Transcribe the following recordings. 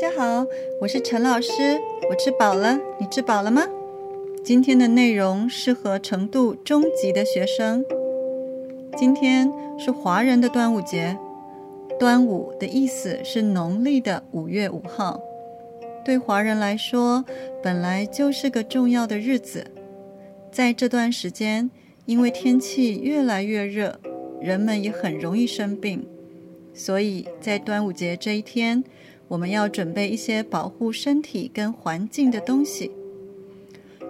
大家好，我是陈老师。我吃饱了，你吃饱了吗？今天的内容适合程度中级的学生。今天是华人的端午节，端午的意思是农历的五月五号。对华人来说，本来就是个重要的日子。在这段时间，因为天气越来越热，人们也很容易生病，所以在端午节这一天。我们要准备一些保护身体跟环境的东西。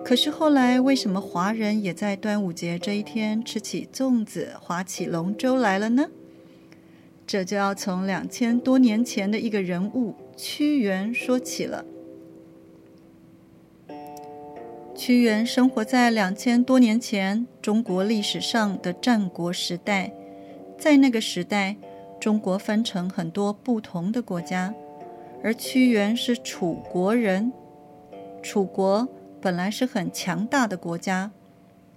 可是后来，为什么华人也在端午节这一天吃起粽子、划起龙舟来了呢？这就要从两千多年前的一个人物屈原说起了。屈原生活在两千多年前中国历史上的战国时代，在那个时代，中国分成很多不同的国家。而屈原是楚国人，楚国本来是很强大的国家，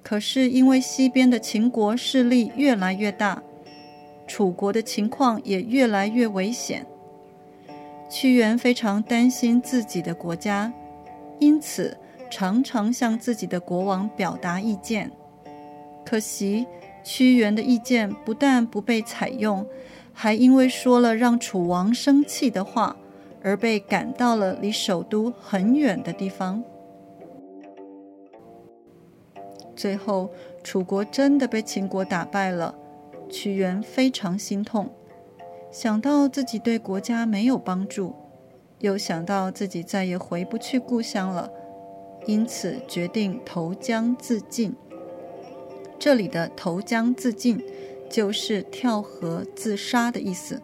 可是因为西边的秦国势力越来越大，楚国的情况也越来越危险。屈原非常担心自己的国家，因此常常向自己的国王表达意见。可惜屈原的意见不但不被采用，还因为说了让楚王生气的话。而被赶到了离首都很远的地方。最后，楚国真的被秦国打败了，屈原非常心痛，想到自己对国家没有帮助，又想到自己再也回不去故乡了，因此决定投江自尽。这里的“投江自尽”就是跳河自杀的意思。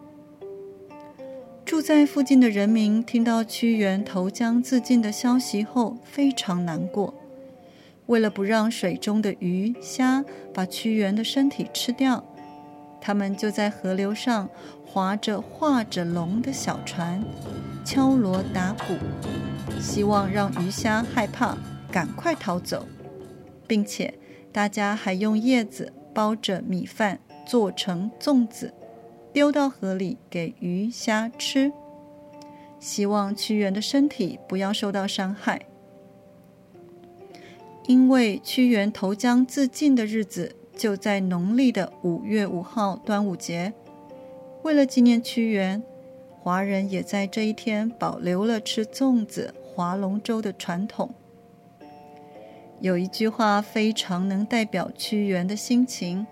住在附近的人民听到屈原投江自尽的消息后，非常难过。为了不让水中的鱼虾把屈原的身体吃掉，他们就在河流上划着画着龙的小船，敲锣打鼓，希望让鱼虾害怕，赶快逃走，并且大家还用叶子包着米饭，做成粽子。丢到河里给鱼虾吃，希望屈原的身体不要受到伤害。因为屈原投江自尽的日子就在农历的五月五号端午节，为了纪念屈原，华人也在这一天保留了吃粽子、划龙舟的传统。有一句话非常能代表屈原的心情。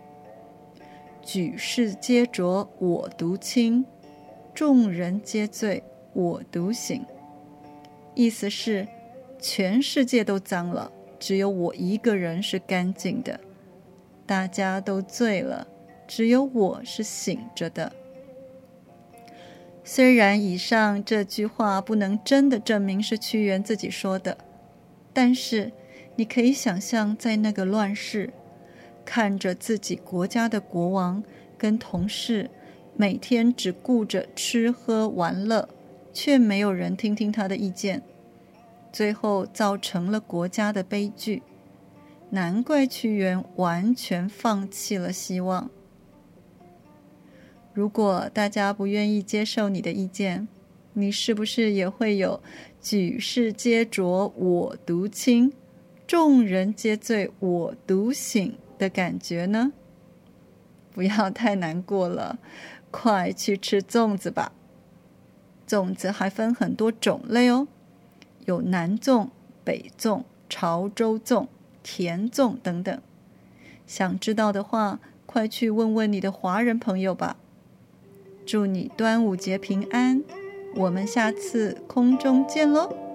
举世皆浊我独清，众人皆醉我独醒。意思是，全世界都脏了，只有我一个人是干净的。大家都醉了，只有我是醒着的。虽然以上这句话不能真的证明是屈原自己说的，但是你可以想象，在那个乱世。看着自己国家的国王跟同事每天只顾着吃喝玩乐，却没有人听听他的意见，最后造成了国家的悲剧。难怪屈原完全放弃了希望。如果大家不愿意接受你的意见，你是不是也会有“举世皆浊我独清，众人皆醉我独醒”？的感觉呢？不要太难过了，快去吃粽子吧。粽子还分很多种类哦，有南粽、北粽、潮州粽、甜粽等等。想知道的话，快去问问你的华人朋友吧。祝你端午节平安，我们下次空中见喽！